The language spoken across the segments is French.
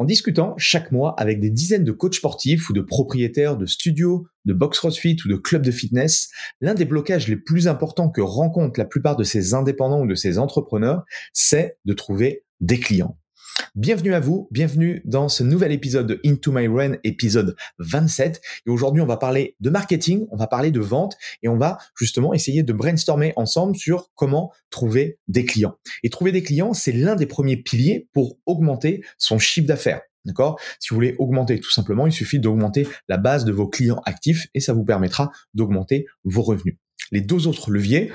En discutant chaque mois avec des dizaines de coachs sportifs ou de propriétaires de studios, de box CrossFit ou de clubs de fitness, l'un des blocages les plus importants que rencontrent la plupart de ces indépendants ou de ces entrepreneurs, c'est de trouver des clients. Bienvenue à vous, bienvenue dans ce nouvel épisode de Into My Run, épisode 27. Et aujourd'hui, on va parler de marketing, on va parler de vente et on va justement essayer de brainstormer ensemble sur comment trouver des clients. Et trouver des clients, c'est l'un des premiers piliers pour augmenter son chiffre d'affaires. D'accord? Si vous voulez augmenter tout simplement, il suffit d'augmenter la base de vos clients actifs et ça vous permettra d'augmenter vos revenus. Les deux autres leviers,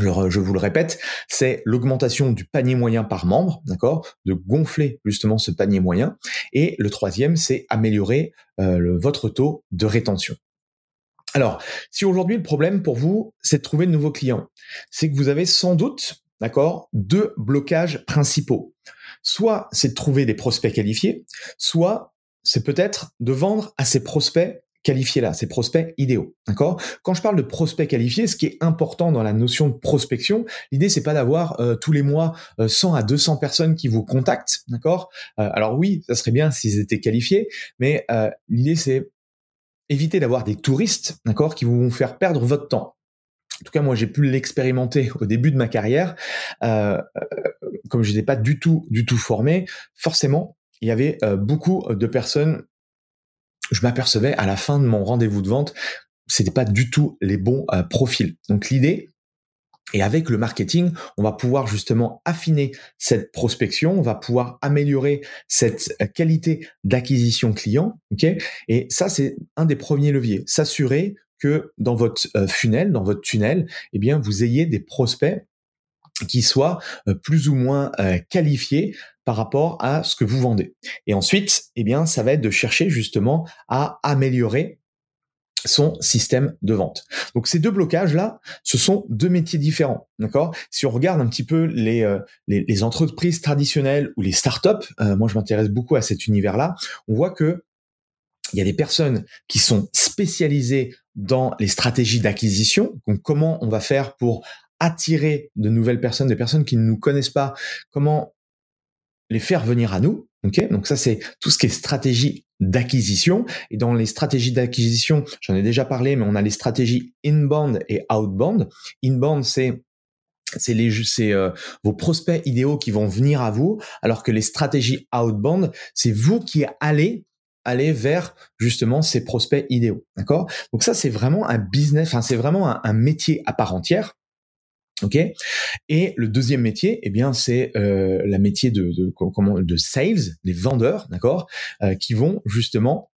je, vous le répète, c'est l'augmentation du panier moyen par membre, d'accord, de gonfler justement ce panier moyen. Et le troisième, c'est améliorer euh, votre taux de rétention. Alors, si aujourd'hui le problème pour vous, c'est de trouver de nouveaux clients, c'est que vous avez sans doute, d'accord, deux blocages principaux. Soit c'est de trouver des prospects qualifiés, soit c'est peut-être de vendre à ces prospects qualifiés là, ces prospects idéaux. D'accord? Quand je parle de prospects qualifiés, ce qui est important dans la notion de prospection, l'idée c'est pas d'avoir euh, tous les mois 100 euh, à 200 personnes qui vous contactent, d'accord? Euh, Alors oui, ça serait bien s'ils étaient qualifiés, mais l'idée c'est éviter d'avoir des touristes, d'accord, qui vont faire perdre votre temps. En tout cas, moi, j'ai pu l'expérimenter au début de ma carrière. comme je n'étais pas du tout, du tout formé, forcément, il y avait beaucoup de personnes je m'apercevais à la fin de mon rendez-vous de vente, c'était pas du tout les bons euh, profils. Donc l'idée, et avec le marketing, on va pouvoir justement affiner cette prospection, on va pouvoir améliorer cette euh, qualité d'acquisition client, ok? Et ça, c'est un des premiers leviers. S'assurer que dans votre euh, funnel, dans votre tunnel, eh bien, vous ayez des prospects qui soient plus ou moins qualifiés par rapport à ce que vous vendez. Et ensuite, eh bien, ça va être de chercher justement à améliorer son système de vente. Donc ces deux blocages là, ce sont deux métiers différents, d'accord? Si on regarde un petit peu les, euh, les, entreprises traditionnelles ou les startups, euh, moi je m'intéresse beaucoup à cet univers-là, on voit que il y a des personnes qui sont spécialisées dans les stratégies d'acquisition. Donc comment on va faire pour attirer de nouvelles personnes, des personnes qui ne nous connaissent pas, comment les faire venir à nous. Okay Donc ça, c'est tout ce qui est stratégie d'acquisition. Et dans les stratégies d'acquisition, j'en ai déjà parlé, mais on a les stratégies inbound et outbound. Inbound, c'est c'est les c'est euh, vos prospects idéaux qui vont venir à vous, alors que les stratégies outbound, c'est vous qui allez aller vers justement ces prospects idéaux. D'accord? Donc ça, c'est vraiment un business, enfin c'est vraiment un, un métier à part entière. Ok. Et le deuxième métier, eh bien, c'est euh, la métier de, comment, de sales, des vendeurs, d'accord, euh, qui vont justement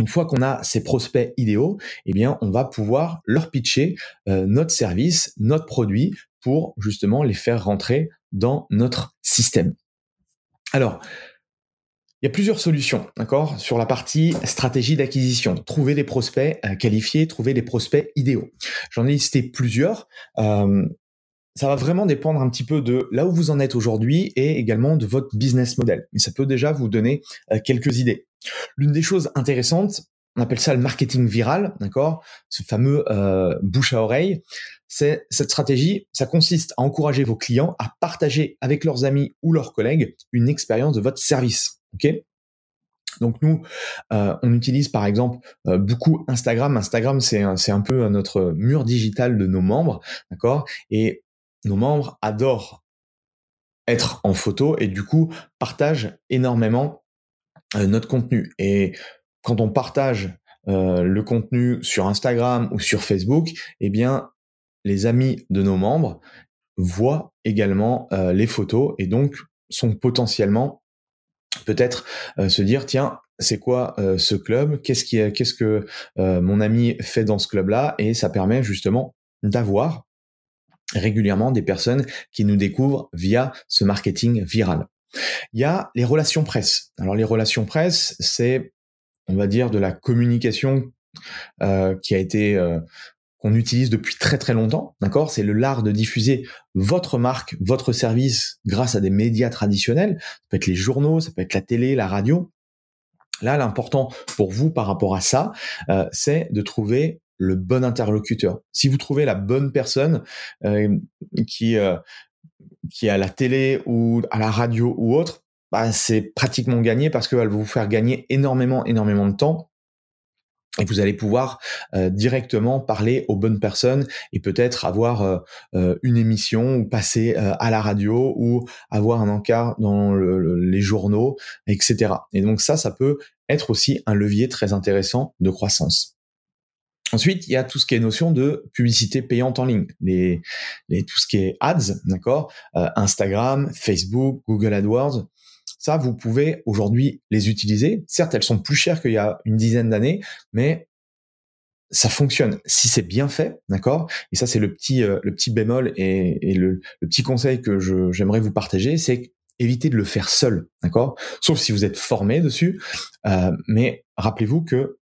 une fois qu'on a ces prospects idéaux, eh bien, on va pouvoir leur pitcher euh, notre service, notre produit, pour justement les faire rentrer dans notre système. Alors, Il y a plusieurs solutions, d'accord, sur la partie stratégie d'acquisition. Trouver des prospects euh, qualifiés, trouver des prospects idéaux. J'en ai listé plusieurs. Ça va vraiment dépendre un petit peu de là où vous en êtes aujourd'hui et également de votre business model. Mais ça peut déjà vous donner euh, quelques idées. L'une des choses intéressantes, on appelle ça le marketing viral, d'accord? Ce fameux euh, bouche à oreille. C'est cette stratégie, ça consiste à encourager vos clients à partager avec leurs amis ou leurs collègues une expérience de votre service. Ok? Donc nous, euh, on utilise par exemple euh, beaucoup Instagram. Instagram, c'est un, un peu notre mur digital de nos membres, d'accord? Et nos membres adorent être en photo et du coup partagent énormément euh, notre contenu. Et quand on partage le contenu sur Instagram ou sur Facebook, eh bien les amis de nos membres voient également les photos et donc sont potentiellement peut-être euh, se dire tiens c'est quoi euh, ce club? Qu'est-ce qui qu'est-ce que euh, mon ami fait dans ce club là et ça permet justement d'avoir régulièrement des personnes qui nous découvrent via ce marketing viral. Il y a les relations presse. Alors les relations presse, c'est on va dire de la communication qui a été qu'on utilise depuis très très longtemps, d'accord? C'est le l'art de diffuser votre marque, votre service grâce à des médias traditionnels. Ça peut être les journaux, ça peut être la télé, la radio. Là, l'important pour vous par rapport à ça, euh, c'est de trouver le bon interlocuteur. Si vous trouvez la bonne personne euh, qui euh, qui est à la télé ou à la radio ou autre, bah, c'est pratiquement gagné parce qu'elle va vous faire gagner énormément énormément de temps et vous allez pouvoir euh, directement parler aux bonnes personnes et peut-être avoir euh, euh, une émission ou passer à la radio ou avoir un encart dans les journaux, etc. Et donc ça, ça peut être aussi un levier très intéressant de croissance. Ensuite, il y a tout ce qui est notion de publicité payante en ligne, les, les tout ce qui est ads, d'accord, Instagram, Facebook, Google AdWords. Ça, vous pouvez aujourd'hui les utiliser. Certes, elles sont plus chères qu'il y a une dizaine d'années, mais ça fonctionne si c'est bien fait, d'accord Et ça, c'est le petit euh, le petit bémol et, le, petit conseil que j'aimerais vous partager, c'est éviter de le faire seul, d'accord Sauf si vous êtes formé dessus. Euh, mais rappelez-vous que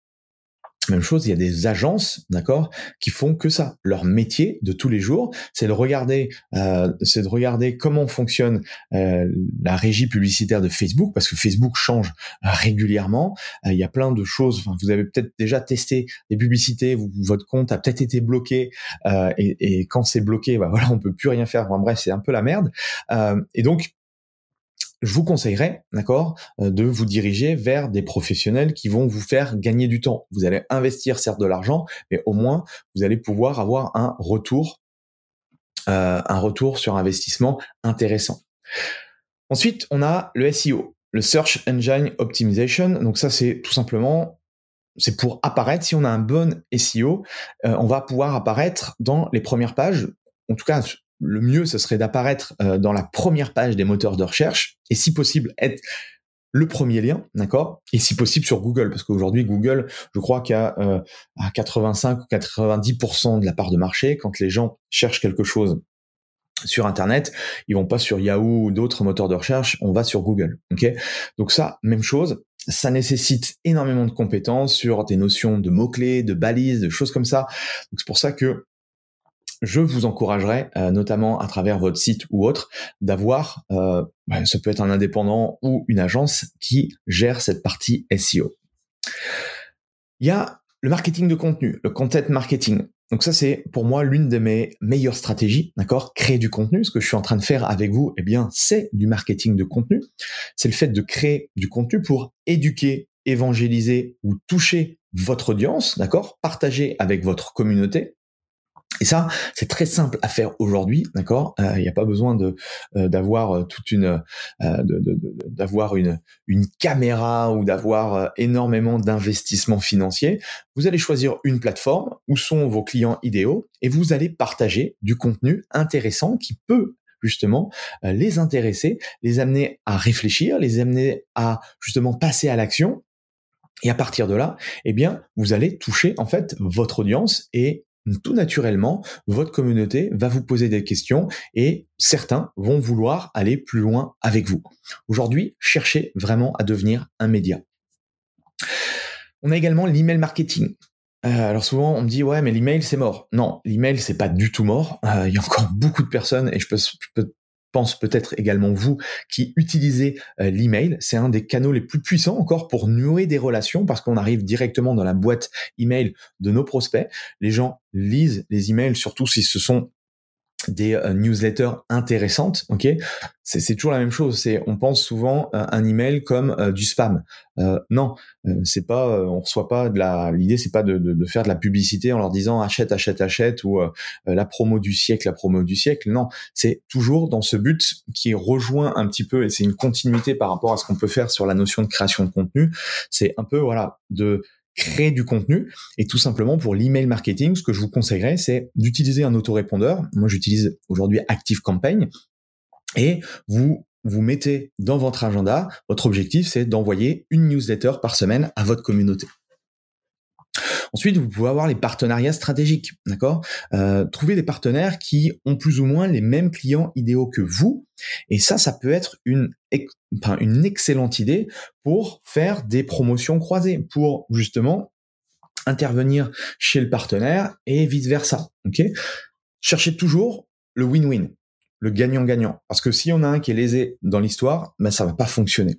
même chose, il y a des agences, d'accord, qui font que ça. Leur métier de tous les jours, c'est de regarder, euh, c'est de regarder comment fonctionne euh, la régie publicitaire de Facebook, parce que Facebook change régulièrement. Euh, il y a plein de choses. Enfin, vous avez peut-être déjà testé des publicités, votre compte a peut-être été bloqué, et, et, quand c'est bloqué, bah voilà, on peut plus rien faire. Enfin, bref, c'est un peu la merde. et donc je vous conseillerais, d'accord, euh, de vous diriger vers des professionnels qui vont vous faire gagner du temps. Vous allez investir certes de l'argent, mais au moins vous allez pouvoir avoir un retour, euh, un retour sur investissement intéressant. Ensuite, on a le SEO, le Search Engine Optimization. Donc ça, c'est tout simplement c'est pour apparaître. Si on a un bon SEO, euh, on va pouvoir apparaître dans les premières pages. En tout cas, le mieux, ce serait d'apparaître euh, dans la première page des moteurs de recherche et si possible être le premier lien, d'accord? Et si possible sur Google, parce qu'aujourd'hui Google, je crois a euh, à 85 ou 90% de la part de marché, quand les gens cherchent quelque chose sur Internet, ils vont pas sur Yahoo ou d'autres moteurs de recherche, on va sur Google, ok? Donc ça, même chose, ça nécessite énormément de compétences sur des notions de mots-clés, de balises, de choses comme ça. C'est pour ça que je vous encouragerais, euh, notamment à travers votre site ou autre, d'avoir, euh, bah, ça peut être un indépendant ou une agence qui gère cette partie SEO. Il y a le marketing de contenu, le content marketing. Donc ça, c'est pour moi l'une de mes meilleures stratégies, d'accord? Créer du contenu. Ce que je suis en train de faire avec vous, eh bien, c'est du marketing de contenu. C'est le fait de créer du contenu pour éduquer, évangéliser ou toucher votre audience, d'accord? Partager avec votre communauté et ça, c'est très simple à faire aujourd'hui, d'accord? Euh, Il n'y a pas besoin euh, d'avoir euh, toute une d'avoir une caméra ou d'avoir énormément d'investissements financiers. Vous allez choisir une plateforme où sont vos clients idéaux et vous allez partager du contenu intéressant qui peut justement les intéresser, les amener à réfléchir, les amener à justement passer à l'action. Et à partir de là, eh bien, vous allez toucher en fait votre audience et tout naturellement, votre communauté va vous poser des questions et certains vont vouloir aller plus loin avec vous. Aujourd'hui, cherchez vraiment à devenir un média. On a également l'email marketing. Euh, alors souvent on me dit ouais mais l'email c'est mort. Non, l'email c'est pas du tout mort. Euh, il y a encore beaucoup de personnes et je peux, pense peut-être également vous qui utilisez euh, l'email. C'est un des canaux les plus puissants encore pour nouer des relations parce qu'on arrive directement dans la boîte email de nos prospects. Les gens lisent les emails surtout si ce sont des euh, newsletters intéressantes, ok? C'est toujours la même chose. C'est on pense souvent euh, un email comme euh, du spam. non, c'est pas. on reçoit pas de la. L'idée c'est pas de, de, faire de la publicité en leur disant achète, achète, achète ou la promo du siècle, la promo du siècle. Non, c'est toujours dans ce but qui rejoint un petit peu et c'est une continuité par rapport à ce qu'on peut faire sur la notion de création de contenu. C'est un peu voilà de créer du contenu. Et tout simplement pour l'email marketing, ce que je vous conseillerais, c'est d'utiliser un autorépondeur. Moi, j'utilise aujourd'hui Active Campaign. Et vous vous mettez dans votre agenda, votre objectif, c'est d'envoyer une newsletter par semaine à votre communauté. Ensuite, vous pouvez avoir les partenariats stratégiques, d'accord? Euh, Trouver des partenaires qui ont plus ou moins les mêmes clients idéaux que vous, et ça, ça peut être une, une excellente idée pour faire des promotions croisées, pour justement intervenir chez le partenaire et vice versa, ok? Cherchez toujours le win-win, le gagnant-gagnant, parce que si on a un qui est lésé dans l'histoire, ben ça va pas fonctionner.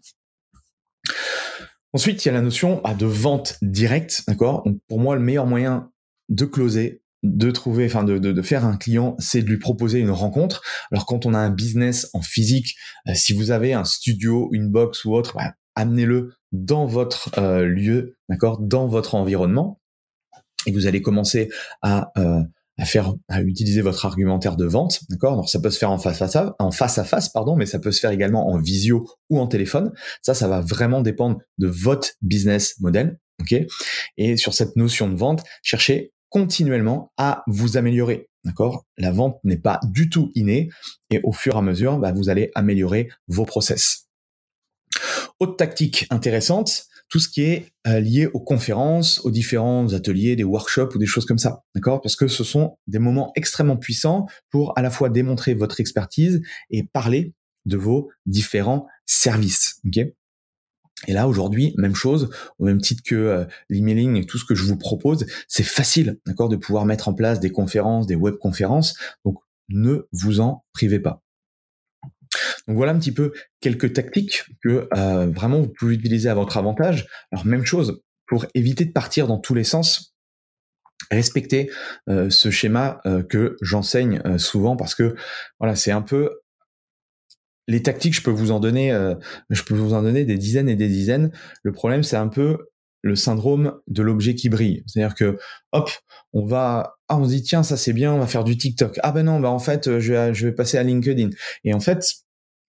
Ensuite, il y a la notion bah, de vente directe, d'accord? Pour moi, le meilleur moyen de closer, de trouver, enfin de, de, faire un client, c'est de lui proposer une rencontre. Alors quand on a un business en physique, euh, si vous avez un studio, une box ou autre, bah, amenez-le dans votre euh, lieu, d'accord, dans votre environnement, et vous allez commencer à euh, à faire, à utiliser votre argumentaire de vente, d'accord? Alors ça peut se faire en face à face, pardon, mais ça peut se faire également en visio ou en téléphone. Ça, ça va vraiment dépendre de votre business model, ok? Et sur cette notion de vente, cherchez continuellement à vous améliorer. D'accord? La vente n'est pas du tout innée et au fur et à mesure, bah, vous allez améliorer vos process. Autre tactique intéressante, tout ce qui est euh, lié aux conférences, aux différents ateliers, des workshops ou des choses comme ça, d'accord? Parce que ce sont des moments extrêmement puissants pour à la fois démontrer votre expertise et parler de vos différents services, ok? Et là, aujourd'hui, même chose, au même titre que euh, l'emailing et tout ce que je vous propose, c'est facile, d'accord, de pouvoir mettre en place des conférences, des webconférences. Donc, ne vous en privez pas. Donc voilà un petit peu quelques tactiques que euh, vraiment vous pouvez utiliser à votre avantage. Alors même chose, pour éviter de partir dans tous les sens, respectez euh, ce schéma euh, que j'enseigne souvent parce que voilà, c'est un peu les tactiques, je peux vous en donner, je peux vous en donner des dizaines et des dizaines. Le problème, c'est un peu le syndrome de l'objet qui brille. C'est-à-dire que, hop, on va, ah, on se dit, tiens, ça c'est bien, on va faire du TikTok. Ah ben non, bah en fait, je vais, je vais passer à LinkedIn. Et en fait,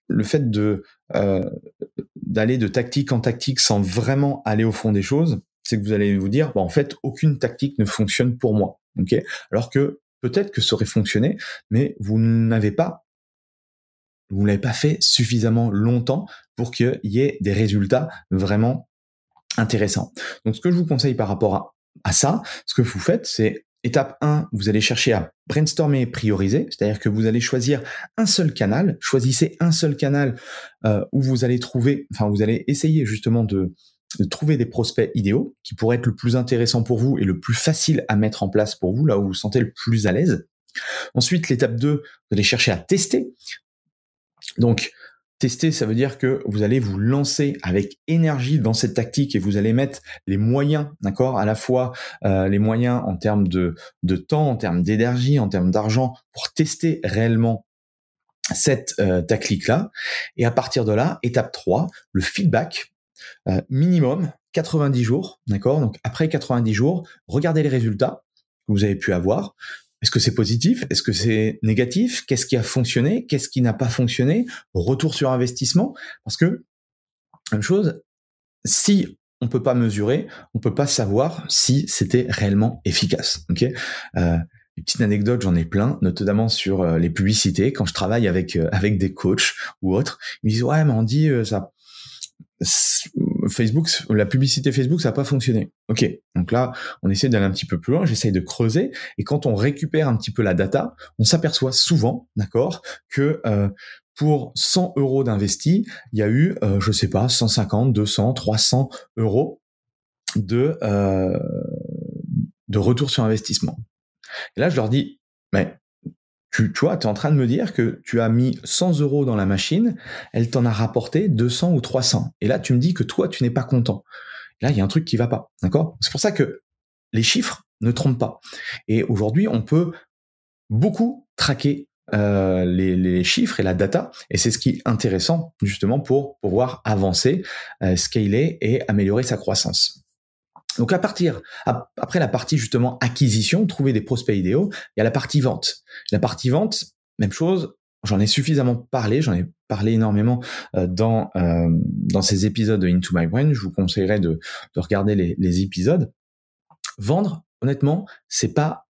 le fait de euh, d'aller de tactique en tactique sans vraiment aller au fond des choses, c'est que vous allez vous dire, bon, en fait, aucune tactique ne fonctionne pour moi. ok? Alors que peut-être que ça aurait fonctionné, mais vous n'avez pas, vous l'avez pas fait suffisamment longtemps pour qu'il y ait des résultats vraiment intéressants. Donc, ce que je vous conseille par rapport à, à ça, ce que vous faites, c'est Étape 1, vous allez chercher à brainstormer et prioriser, c'est-à-dire que vous allez choisir un seul canal, choisissez un seul canal euh, où vous allez trouver, enfin vous allez essayer justement de, trouver des prospects idéaux qui pourraient être le plus intéressant pour vous et le plus facile à mettre en place pour vous, là où vous vous sentez le plus à l'aise. Ensuite, l'étape 2, vous allez chercher à tester. Donc, Tester, ça veut dire que vous allez vous lancer avec énergie dans cette tactique et vous allez mettre les moyens, d'accord, à la fois euh, les moyens en termes de, temps, en termes d'énergie, en termes d'argent, pour tester réellement cette euh, tactique-là. Et à partir de là, étape 3, le feedback, euh, minimum 90 jours, d'accord Donc après 90 jours, regardez les résultats que vous avez pu avoir, est-ce que c'est positif? Est-ce que c'est négatif? Qu'est-ce qui a fonctionné? Qu'est-ce qui n'a pas fonctionné? Retour sur investissement? Parce que, même chose, si on peut pas mesurer, on peut pas savoir si c'était réellement efficace. Ok? Euh, une petite anecdote, j'en ai plein, notamment sur euh, les publicités. Quand je travaille avec euh, avec des coachs ou autres, ils me disent ouais, mais on dit euh, ça Facebook, la publicité Facebook, ça n'a pas fonctionné. Ok, donc là, on essaie d'aller un petit peu plus loin, j'essaye de creuser, et quand on récupère un petit peu la data, on s'aperçoit souvent, d'accord, que euh, pour 100 euros d'investi, il y a eu, euh, je sais pas, 150, 200, 300 euros de euh, de retour sur investissement. Et là, je leur dis, mais tu, tu vois, tu es en train de me dire que tu as mis 100 euros dans la machine, elle t'en a rapporté 200 ou 300. Et là, tu me dis que toi, tu n'es pas content. Là, il y a un truc qui va pas. D'accord? C'est pour ça que les chiffres ne trompent pas. Et aujourd'hui, on peut beaucoup traquer euh, les, chiffres et la data. Et c'est ce qui est intéressant justement pour pouvoir avancer, euh, scaler et améliorer sa croissance. Donc à partir après la partie justement acquisition, trouver des prospects idéaux, il y a la partie vente. La partie vente, même chose. J'en ai suffisamment parlé, j'en ai parlé énormément euh, dans euh, dans ces épisodes de Into My Brain. Je vous conseillerais de, de regarder les, les épisodes. Vendre, honnêtement, c'est pas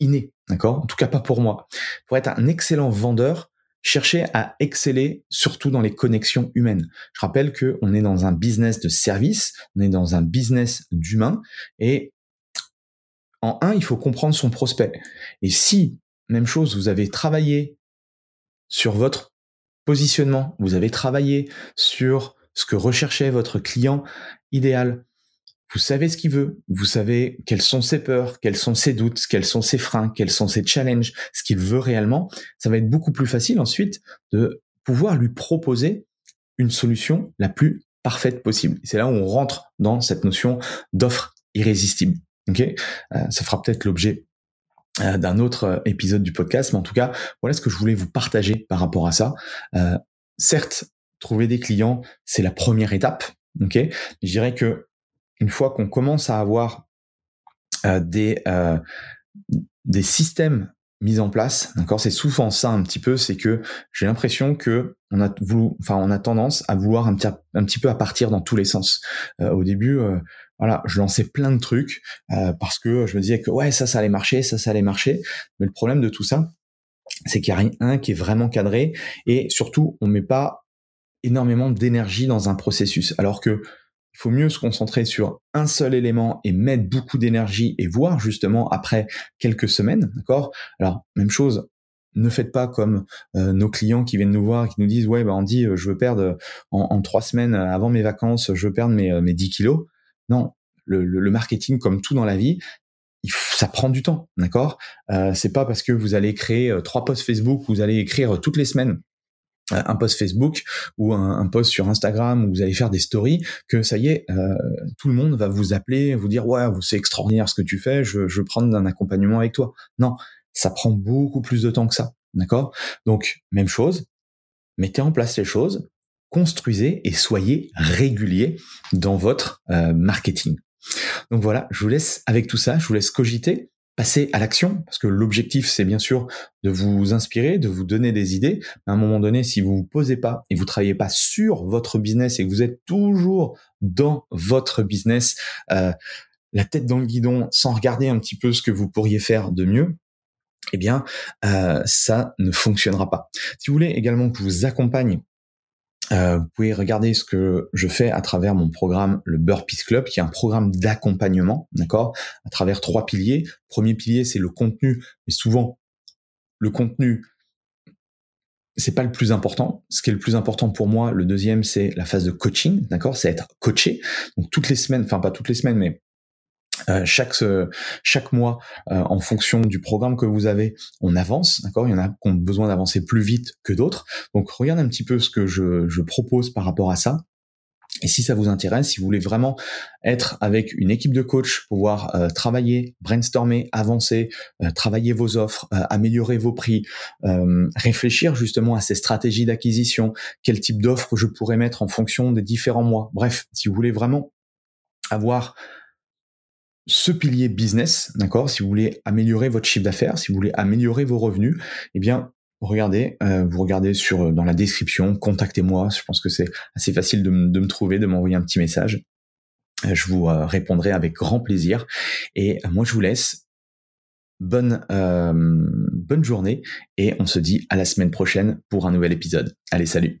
inné, d'accord? En tout cas pas pour moi. Pour être un excellent vendeur, cherchez à exceller surtout dans les connexions humaines. Je rappelle que on est dans un business de service, on est dans un business d'humain et en un, il faut comprendre son prospect. Et si, même chose, vous avez travaillé sur votre positionnement, vous avez travaillé sur ce que recherchait votre client idéal, vous savez ce qu'il veut, vous savez quelles sont ses peurs, quels sont ses doutes, quels sont ses freins, quels sont ses challenges, ce qu'il veut réellement, ça va être beaucoup plus facile ensuite de pouvoir lui proposer une solution la plus parfaite possible. C'est là où on rentre dans cette notion d'offre irrésistible. Ok, euh, ça fera peut-être l'objet euh, d'un autre euh, épisode du podcast, mais en tout cas, voilà ce que je voulais vous partager par rapport à ça. certes, trouver des clients, c'est la première étape. Ok, je dirais que une fois qu'on commence à avoir euh, des euh, des systèmes mis en place, d'accord, c'est souvent ça un petit peu, c'est que j'ai l'impression que on a voulu, enfin on a tendance à vouloir un petit, un petit peu à partir dans tous les sens. Euh, au début, voilà, je lançais plein de trucs parce que je me disais que ouais ça ça allait marcher, ça ça allait marcher, mais le problème de tout ça, c'est qu'il y a rien qui est vraiment cadré et surtout on met pas énormément d'énergie dans un processus, alors que il faut mieux se concentrer sur un seul élément et mettre beaucoup d'énergie et voir justement après quelques semaines, d'accord? Alors même chose, ne faites pas comme euh, nos clients qui viennent nous voir qui nous disent ouais bah on dit euh, je veux perdre euh, en, trois semaines avant mes vacances je veux perdre mes, mes 10 kilos. Non, le, marketing comme tout dans la vie, ça prend du temps, d'accord? Euh, C'est pas parce que vous allez créer trois posts Facebook, vous allez écrire toutes les semaines un post Facebook ou un, post sur Instagram où vous allez faire des stories, que ça y est, euh, tout le monde va vous appeler, vous dire ouais, c'est extraordinaire ce que tu fais, je, veux prendre un accompagnement avec toi. Non, ça prend beaucoup plus de temps que ça, d'accord? Donc même chose, mettez en place les choses, construisez et soyez régulier dans votre euh, marketing. Donc voilà, je vous laisse avec tout ça, je vous laisse cogiter passer à l'action, parce que l'objectif, c'est bien sûr de vous inspirer, de vous donner des idées. à un moment donné, si vous vous posez pas et vous travaillez pas sur votre business et que vous êtes toujours dans votre business, euh, la tête dans le guidon, sans regarder un petit peu ce que vous pourriez faire de mieux, eh bien, euh, ça ne fonctionnera pas. Si vous voulez également que je vous accompagne euh, vous pouvez regarder ce que je fais à travers mon programme, le Burpees Club, qui est un programme d'accompagnement, d'accord, à travers trois piliers. Premier pilier, c'est le contenu, mais souvent, le contenu, c'est pas le plus important. Ce qui est le plus important pour moi, le deuxième, c'est la phase de coaching, d'accord, c'est être coaché. Donc toutes les semaines, enfin pas toutes les semaines, mais euh, chaque chaque mois, euh, en fonction du programme que vous avez, on avance, d'accord? Il y en a qui ont besoin d'avancer plus vite que d'autres. Donc, regardez un petit peu ce que je, je propose par rapport à ça. Et si ça vous intéresse, si vous voulez vraiment être avec une équipe de coach, pouvoir euh, travailler, brainstormer, avancer, travailler vos offres, améliorer vos prix, réfléchir justement à ces stratégies d'acquisition, quel type d'offres je pourrais mettre en fonction des différents mois. Bref, si vous voulez vraiment avoir ce pilier business, d'accord, si vous voulez améliorer votre chiffre d'affaires, si vous voulez améliorer vos revenus, eh bien, regardez, euh, vous regardez sur dans la description, contactez-moi. Je pense que c'est assez facile de, me trouver, de m'envoyer un petit message. Euh, je vous euh, répondrai avec grand plaisir. Et moi, je vous laisse. Bonne journée et on se dit à la semaine prochaine pour un nouvel épisode. Allez, salut.